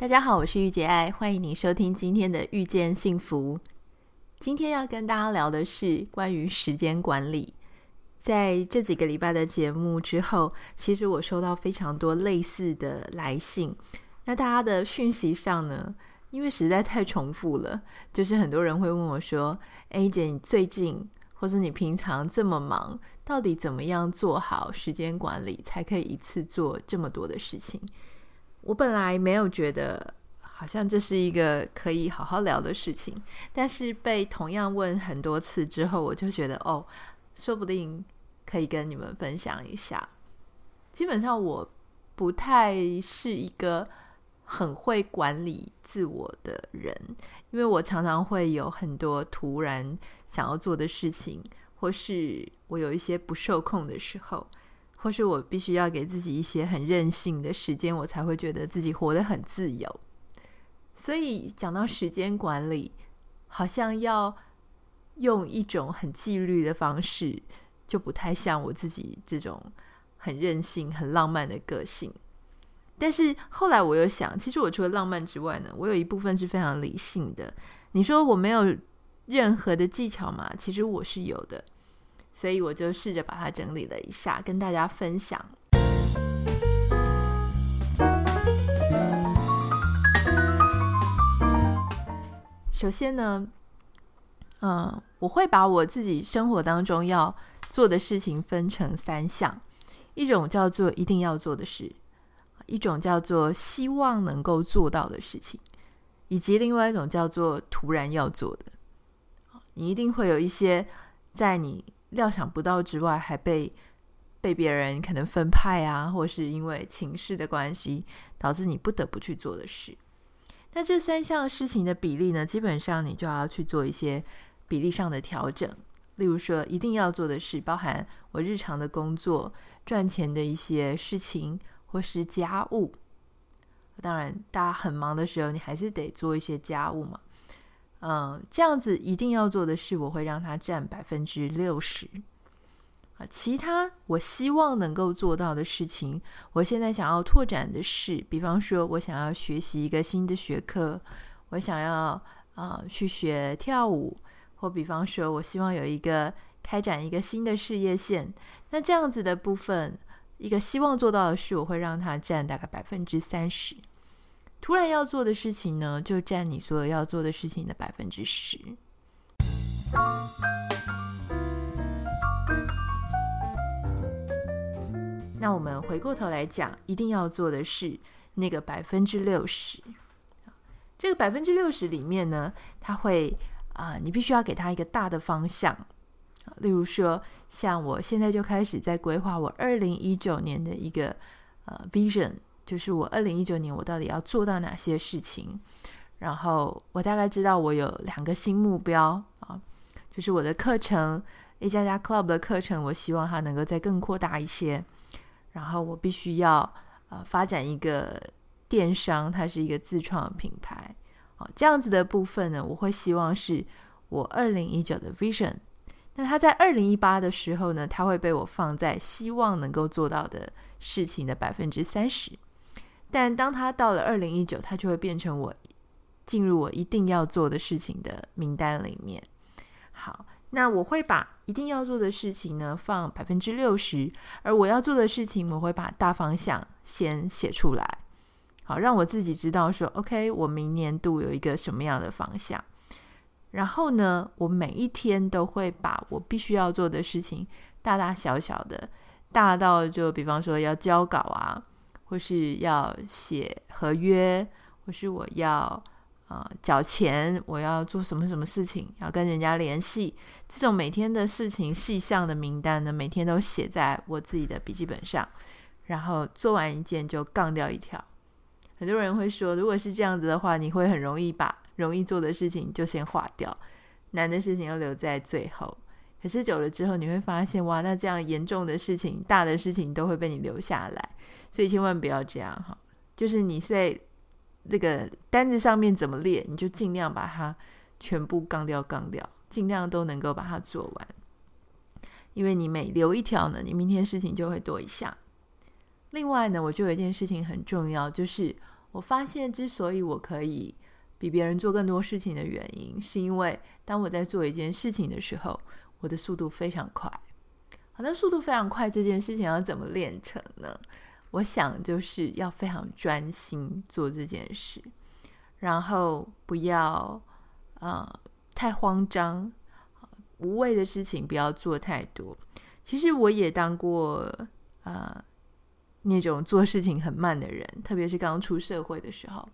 大家好，我是玉洁爱，欢迎你收听今天的《遇见幸福》。今天要跟大家聊的是关于时间管理。在这几个礼拜的节目之后，其实我收到非常多类似的来信。那大家的讯息上呢，因为实在太重复了，就是很多人会问我说：“哎，姐，你最近或者你平常这么忙，到底怎么样做好时间管理，才可以一次做这么多的事情？”我本来没有觉得好像这是一个可以好好聊的事情，但是被同样问很多次之后，我就觉得哦，说不定可以跟你们分享一下。基本上我不太是一个。很会管理自我的人，因为我常常会有很多突然想要做的事情，或是我有一些不受控的时候，或是我必须要给自己一些很任性的时间，我才会觉得自己活得很自由。所以讲到时间管理，好像要用一种很纪律的方式，就不太像我自己这种很任性、很浪漫的个性。但是后来我又想，其实我除了浪漫之外呢，我有一部分是非常理性的。你说我没有任何的技巧吗？其实我是有的，所以我就试着把它整理了一下，跟大家分享。首先呢，嗯，我会把我自己生活当中要做的事情分成三项，一种叫做一定要做的事。一种叫做希望能够做到的事情，以及另外一种叫做突然要做的。你一定会有一些在你料想不到之外，还被被别人可能分派啊，或是因为情势的关系，导致你不得不去做的事。那这三项事情的比例呢，基本上你就要去做一些比例上的调整。例如说，一定要做的事，包含我日常的工作、赚钱的一些事情。或是家务，当然，大家很忙的时候，你还是得做一些家务嘛。嗯，这样子一定要做的事，我会让它占百分之六十。啊，其他我希望能够做到的事情，我现在想要拓展的是，比方说，我想要学习一个新的学科，我想要啊、呃、去学跳舞，或比方说，我希望有一个开展一个新的事业线。那这样子的部分。一个希望做到的事，我会让它占大概百分之三十。突然要做的事情呢，就占你所有要做的事情的百分之十。那我们回过头来讲，一定要做的是那个百分之六十。这个百分之六十里面呢，它会啊、你必须要给它一个大的方向。例如说，像我现在就开始在规划我二零一九年的一个呃 vision，就是我二零一九年我到底要做到哪些事情。然后我大概知道我有两个新目标啊，就是我的课程 A 加加 Club 的课程，我希望它能够再更扩大一些。然后我必须要呃发展一个电商，它是一个自创品牌啊，这样子的部分呢，我会希望是我二零一九的 vision。那他在二零一八的时候呢，他会被我放在希望能够做到的事情的百分之三十。但当他到了二零一九，他就会变成我进入我一定要做的事情的名单里面。好，那我会把一定要做的事情呢放百分之六十，而我要做的事情，我会把大方向先写出来，好，让我自己知道说，OK，我明年度有一个什么样的方向。然后呢，我每一天都会把我必须要做的事情，大大小小的，大到就比方说要交稿啊，或是要写合约，或是我要、呃、缴钱，我要做什么什么事情，要跟人家联系，这种每天的事情细项的名单呢，每天都写在我自己的笔记本上，然后做完一件就杠掉一条。很多人会说，如果是这样子的话，你会很容易把容易做的事情就先划掉，难的事情要留在最后。可是久了之后，你会发现，哇，那这样严重的事情、大的事情都会被你留下来，所以千万不要这样哈。就是你在这个单子上面怎么列，你就尽量把它全部杠掉、杠掉，尽量都能够把它做完。因为你每留一条呢，你明天事情就会多一项。另外呢，我就有一件事情很重要，就是我发现之所以我可以比别人做更多事情的原因，是因为当我在做一件事情的时候。我的速度非常快，好，那速度非常快这件事情要怎么练成呢？我想就是要非常专心做这件事，然后不要呃太慌张，无谓的事情不要做太多。其实我也当过呃那种做事情很慢的人，特别是刚出社会的时候。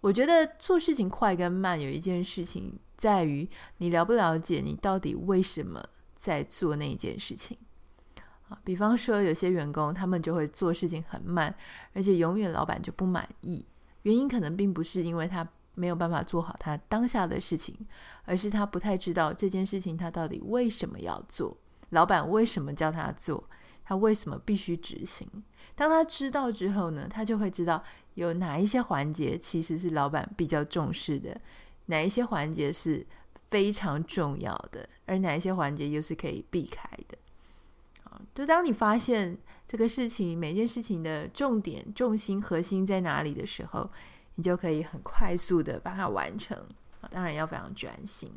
我觉得做事情快跟慢有一件事情。在于你了不了解你到底为什么在做那一件事情比方说，有些员工他们就会做事情很慢，而且永远老板就不满意。原因可能并不是因为他没有办法做好他当下的事情，而是他不太知道这件事情他到底为什么要做，老板为什么叫他做，他为什么必须执行。当他知道之后呢，他就会知道有哪一些环节其实是老板比较重视的。哪一些环节是非常重要的，而哪一些环节又是可以避开的？就当你发现这个事情每件事情的重点、重心、核心在哪里的时候，你就可以很快速的把它完成。当然要非常专心。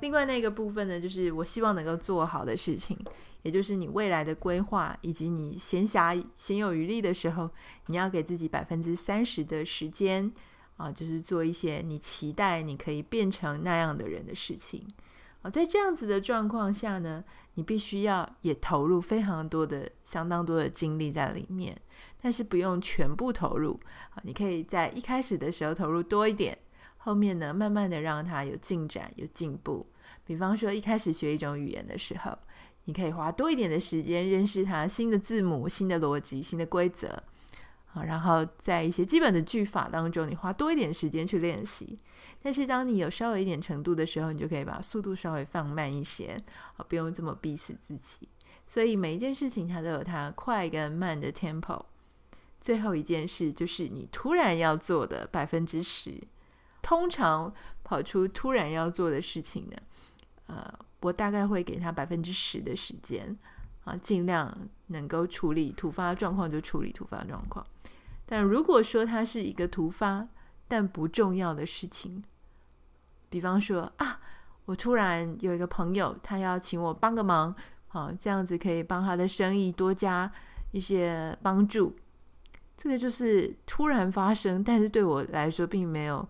另外那个部分呢，就是我希望能够做好的事情，也就是你未来的规划，以及你闲暇闲有余力的时候，你要给自己百分之三十的时间啊，就是做一些你期待你可以变成那样的人的事情啊。在这样子的状况下呢，你必须要也投入非常多的、相当多的精力在里面，但是不用全部投入啊。你可以在一开始的时候投入多一点，后面呢，慢慢的让它有进展、有进步。比方说，一开始学一种语言的时候，你可以花多一点的时间认识它新的字母、新的逻辑、新的规则，然后在一些基本的句法当中，你花多一点时间去练习。但是，当你有稍微一点程度的时候，你就可以把速度稍微放慢一些，啊，不用这么逼死自己。所以，每一件事情它都有它快跟慢的 tempo。最后一件事就是你突然要做的百分之十，通常跑出突然要做的事情呢，呃，我大概会给他百分之十的时间啊，尽量能够处理突发状况就处理突发状况。但如果说它是一个突发但不重要的事情，比方说啊，我突然有一个朋友，他要请我帮个忙，好，这样子可以帮他的生意多加一些帮助。这个就是突然发生，但是对我来说并没有。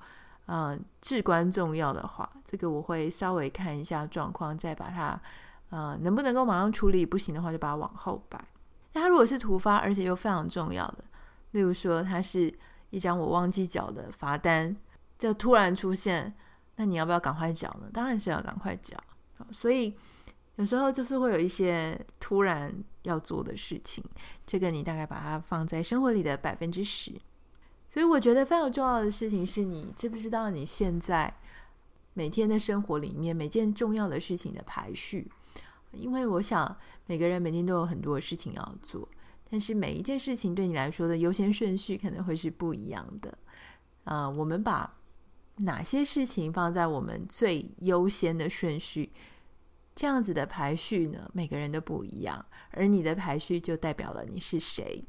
嗯，至关重要的话，这个我会稍微看一下状况，再把它，呃，能不能够马上处理？不行的话，就把它往后摆。那它如果是突发，而且又非常重要的，例如说，它是一张我忘记缴的罚单，就突然出现，那你要不要赶快缴呢？当然是要赶快缴。所以有时候就是会有一些突然要做的事情，这个你大概把它放在生活里的百分之十。所以我觉得非常重要的事情是你知不知道你现在每天的生活里面每件重要的事情的排序？因为我想每个人每天都有很多事情要做，但是每一件事情对你来说的优先顺序可能会是不一样的。啊、我们把哪些事情放在我们最优先的顺序，这样子的排序呢？每个人都不一样，而你的排序就代表了你是谁。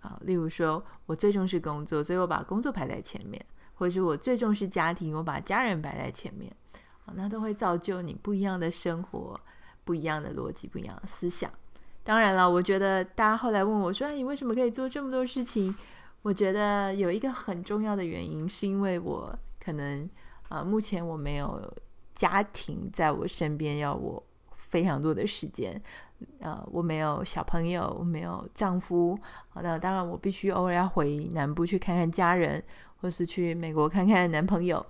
啊，例如说，我最重视工作，所以我把工作排在前面；或者是我最重视家庭，我把家人摆在前面。啊，那都会造就你不一样的生活、不一样的逻辑、不一样的思想。当然了，我觉得大家后来问我说：“，你为什么可以做这么多事情？”我觉得有一个很重要的原因，是因为我可能啊，目前我没有家庭在我身边，要我非常多的时间。呃，我没有小朋友，我没有丈夫，那当然我必须偶尔要回南部去看看家人，或是去美国看看男朋友，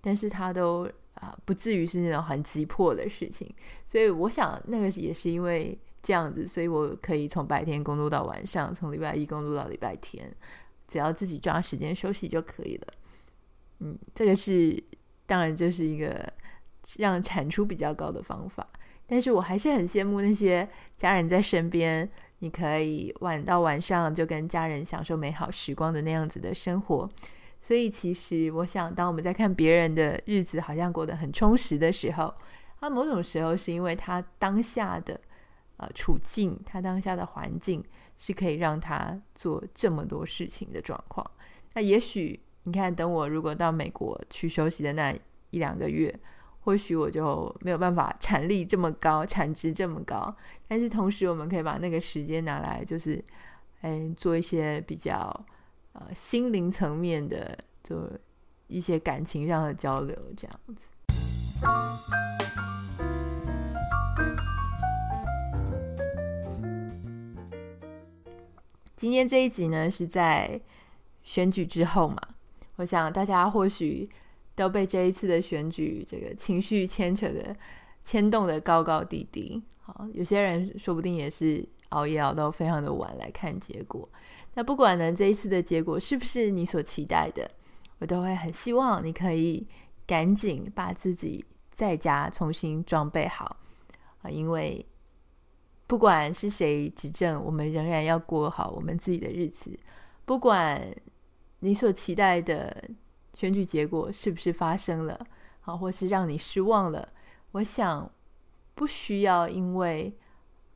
但是他都啊、不至于是那种很急迫的事情，所以我想那个也是因为这样子，所以我可以从白天工作到晚上，从礼拜一工作到礼拜天，只要自己抓时间休息就可以了。嗯，这个是当然就是一个让产出比较高的方法，但是我还是很羡慕那些家人在身边，你可以晚到晚上就跟家人享受美好时光的那样子的生活。所以其实我想，当我们在看别人的日子好像过得很充实的时候，他某种时候是因为他当下的。呃，处境，他当下的环境是可以让他做这么多事情的状况。那也许你看，等我如果到美国去休息的那一两个月，或许我就没有办法产力这么高，产值这么高。但是同时，我们可以把那个时间拿来，就是嗯，做一些比较呃心灵层面的，就一些感情上的交流，这样子。今天这一集呢，是在选举之后嘛，我想大家或许都被这一次的选举这个情绪牵扯的牵动的高高低低。好，有些人说不定也是熬夜熬到非常的晚来看结果。那不管呢，这一次的结果是不是你所期待的，我都会很希望你可以赶紧把自己在家重新装备好啊，因为。不管是谁执政，我们仍然要过好我们自己的日子。不管你所期待的选举结果是不是发生了，好，或是让你失望了，我想不需要因为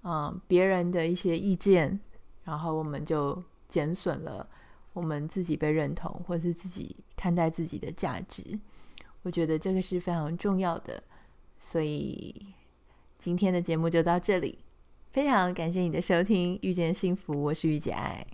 嗯别人的一些意见，然后我们就减损了我们自己被认同，或是自己看待自己的价值。我觉得这个是非常重要的。所以今天的节目就到这里。非常感谢你的收听，遇见幸福，我是玉姐爱。